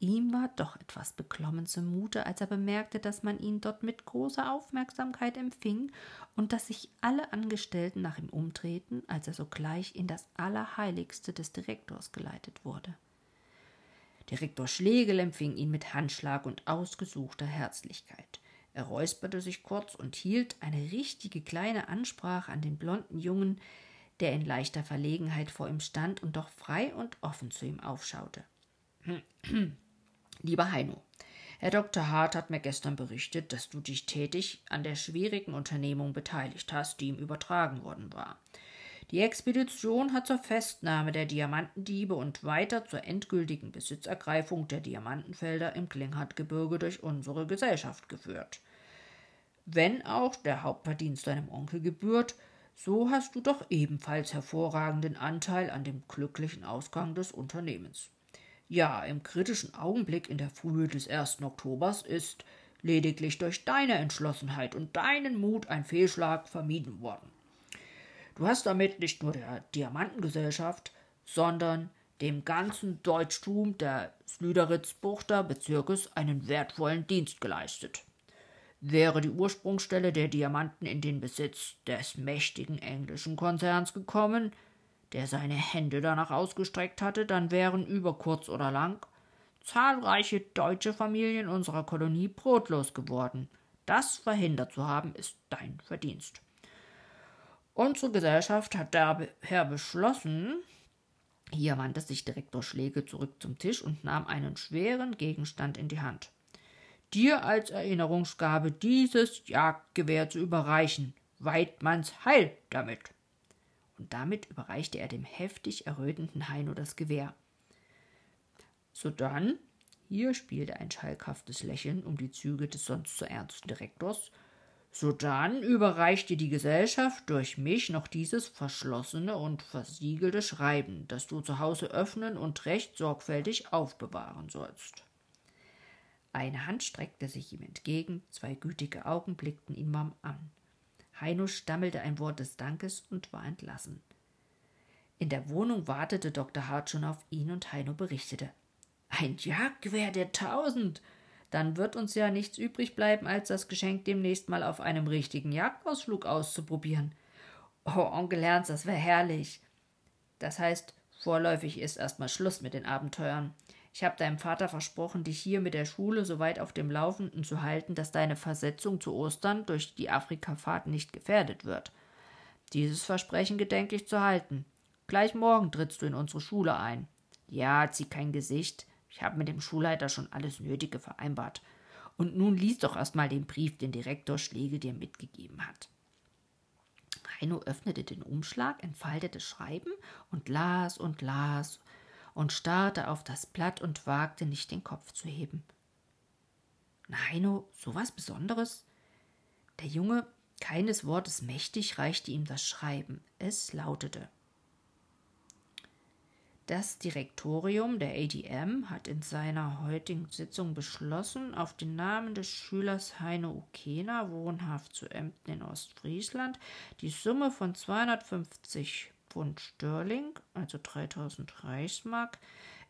Ihm war doch etwas beklommen zumute, als er bemerkte, dass man ihn dort mit großer Aufmerksamkeit empfing und dass sich alle Angestellten nach ihm umtreten, als er sogleich in das Allerheiligste des Direktors geleitet wurde. Direktor Schlegel empfing ihn mit Handschlag und ausgesuchter Herzlichkeit. Er räusperte sich kurz und hielt eine richtige kleine Ansprache an den blonden Jungen, der in leichter Verlegenheit vor ihm stand und doch frei und offen zu ihm aufschaute. Lieber Heino, Herr Dr. Hart hat mir gestern berichtet, dass du dich tätig an der schwierigen Unternehmung beteiligt hast, die ihm übertragen worden war. Die Expedition hat zur Festnahme der Diamantendiebe und weiter zur endgültigen Besitzergreifung der Diamantenfelder im Klinghartgebirge durch unsere Gesellschaft geführt. Wenn auch der Hauptverdienst deinem Onkel gebührt, so hast du doch ebenfalls hervorragenden Anteil an dem glücklichen Ausgang des Unternehmens. Ja, im kritischen Augenblick in der Frühe des 1. Oktobers ist lediglich durch deine Entschlossenheit und deinen Mut ein Fehlschlag vermieden worden. Du hast damit nicht nur der Diamantengesellschaft, sondern dem ganzen Deutschtum des Slüderitz-Buchter Bezirkes einen wertvollen Dienst geleistet. Wäre die Ursprungsstelle der Diamanten in den Besitz des mächtigen englischen Konzerns gekommen, der seine Hände danach ausgestreckt hatte, dann wären über kurz oder lang zahlreiche deutsche Familien unserer Kolonie brotlos geworden. Das verhindert zu haben, ist dein Verdienst. Unsere Gesellschaft hat daher beschlossen, hier wandte sich Direktor Schläge zurück zum Tisch und nahm einen schweren Gegenstand in die Hand. Dir als Erinnerungsgabe dieses Jagdgewehr zu überreichen. Weidmanns Heil damit und damit überreichte er dem heftig errötenden Heino das Gewehr. Sodann, hier spielte ein schalkhaftes Lächeln um die Züge des sonst so ernsten Direktors, sodann überreichte die Gesellschaft durch mich noch dieses verschlossene und versiegelte Schreiben, das du zu Hause öffnen und recht sorgfältig aufbewahren sollst. Eine Hand streckte sich ihm entgegen, zwei gütige Augen blickten ihn Mam an. Heino stammelte ein Wort des Dankes und war entlassen. In der Wohnung wartete Dr. Hart schon auf ihn und Heino berichtete. Ein Jagdgewehr der tausend! Dann wird uns ja nichts übrig bleiben, als das Geschenk demnächst mal auf einem richtigen Jagdausflug auszuprobieren. Oh, Onkel Ernst, das wäre herrlich. Das heißt, vorläufig ist erstmal Schluss mit den Abenteuern. Ich habe deinem Vater versprochen, dich hier mit der Schule so weit auf dem Laufenden zu halten, dass deine Versetzung zu Ostern durch die Afrikafahrt nicht gefährdet wird. Dieses Versprechen gedenke ich zu halten. Gleich morgen trittst du in unsere Schule ein. Ja, zieh kein Gesicht. Ich habe mit dem Schulleiter schon alles Nötige vereinbart. Und nun lies doch erst mal den Brief, den Direktor Schlegel dir mitgegeben hat. Heino öffnete den Umschlag, entfaltete Schreiben und las und las und starrte auf das Blatt und wagte nicht den Kopf zu heben. Heino, so was Besonderes? Der Junge, keines Wortes mächtig, reichte ihm das Schreiben. Es lautete das Direktorium der ADM hat in seiner heutigen Sitzung beschlossen, auf den Namen des Schülers Heine Ukena, wohnhaft zu Emden in Ostfriesland, die Summe von 250 Pfund Sterling, also 3000 Reichsmark,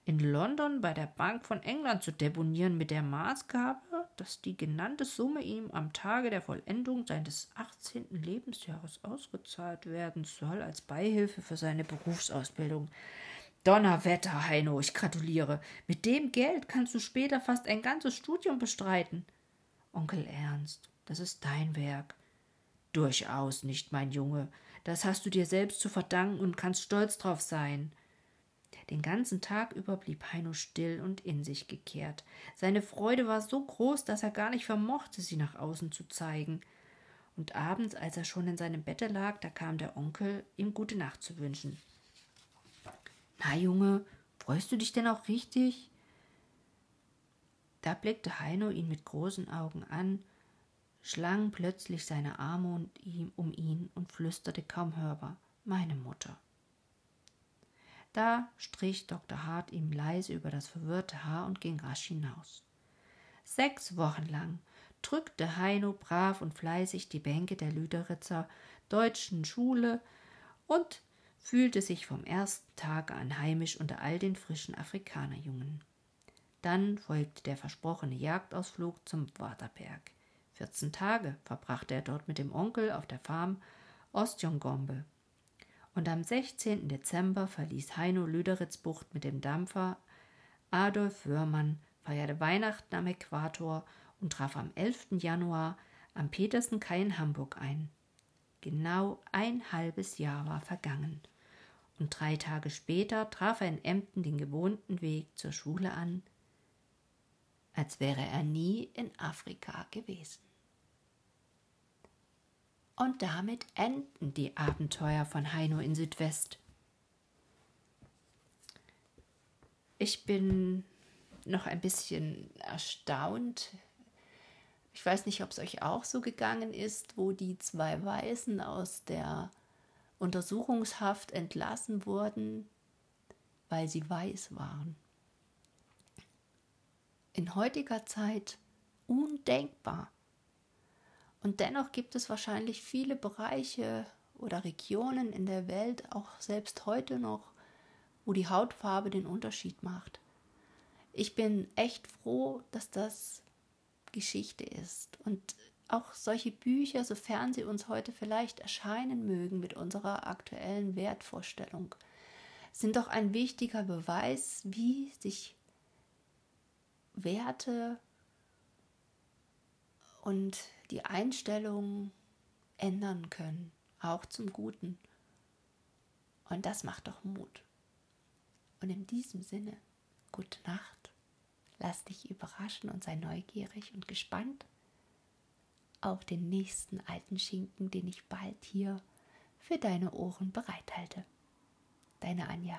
in London bei der Bank von England zu deponieren mit der Maßgabe, dass die genannte Summe ihm am Tage der Vollendung seines 18. Lebensjahres ausgezahlt werden soll als Beihilfe für seine Berufsausbildung. Donnerwetter, Heino, ich gratuliere. Mit dem Geld kannst du später fast ein ganzes Studium bestreiten. Onkel Ernst, das ist dein Werk. Durchaus nicht, mein Junge. Das hast du dir selbst zu verdanken und kannst stolz drauf sein. Den ganzen Tag über blieb Heino still und in sich gekehrt. Seine Freude war so groß, dass er gar nicht vermochte, sie nach außen zu zeigen. Und abends, als er schon in seinem Bette lag, da kam der Onkel, ihm gute Nacht zu wünschen. Na, Junge, Freust du dich denn auch richtig? Da blickte Heino ihn mit großen Augen an, schlang plötzlich seine Arme um ihn und flüsterte kaum hörbar Meine Mutter. Da strich Dr. Hart ihm leise über das verwirrte Haar und ging rasch hinaus. Sechs Wochen lang drückte Heino brav und fleißig die Bänke der Lüderitzer deutschen Schule und fühlte sich vom ersten Tage an heimisch unter all den frischen Afrikanerjungen. Dann folgte der versprochene Jagdausflug zum Waterberg. Vierzehn Tage verbrachte er dort mit dem Onkel auf der Farm Ostjongombe. Und am 16. Dezember verließ Heino Lüderitzbucht mit dem Dampfer. Adolf Wörmann feierte Weihnachten am Äquator und traf am 11. Januar am Petersen Kai in Hamburg ein. Genau ein halbes Jahr war vergangen. Und drei Tage später traf er in Emden den gewohnten Weg zur Schule an, als wäre er nie in Afrika gewesen. Und damit enden die Abenteuer von Heino in Südwest. Ich bin noch ein bisschen erstaunt. Ich weiß nicht, ob es euch auch so gegangen ist, wo die zwei Weißen aus der Untersuchungshaft entlassen wurden, weil sie weiß waren in heutiger Zeit undenkbar. Und dennoch gibt es wahrscheinlich viele Bereiche oder Regionen in der Welt, auch selbst heute noch, wo die Hautfarbe den Unterschied macht. Ich bin echt froh, dass das Geschichte ist. Und auch solche Bücher, sofern sie uns heute vielleicht erscheinen mögen mit unserer aktuellen Wertvorstellung, sind doch ein wichtiger Beweis, wie sich Werte und die Einstellung ändern können, auch zum Guten. Und das macht doch Mut. Und in diesem Sinne, gute Nacht, lass dich überraschen und sei neugierig und gespannt auf den nächsten alten Schinken, den ich bald hier für deine Ohren bereithalte. Deine Anja.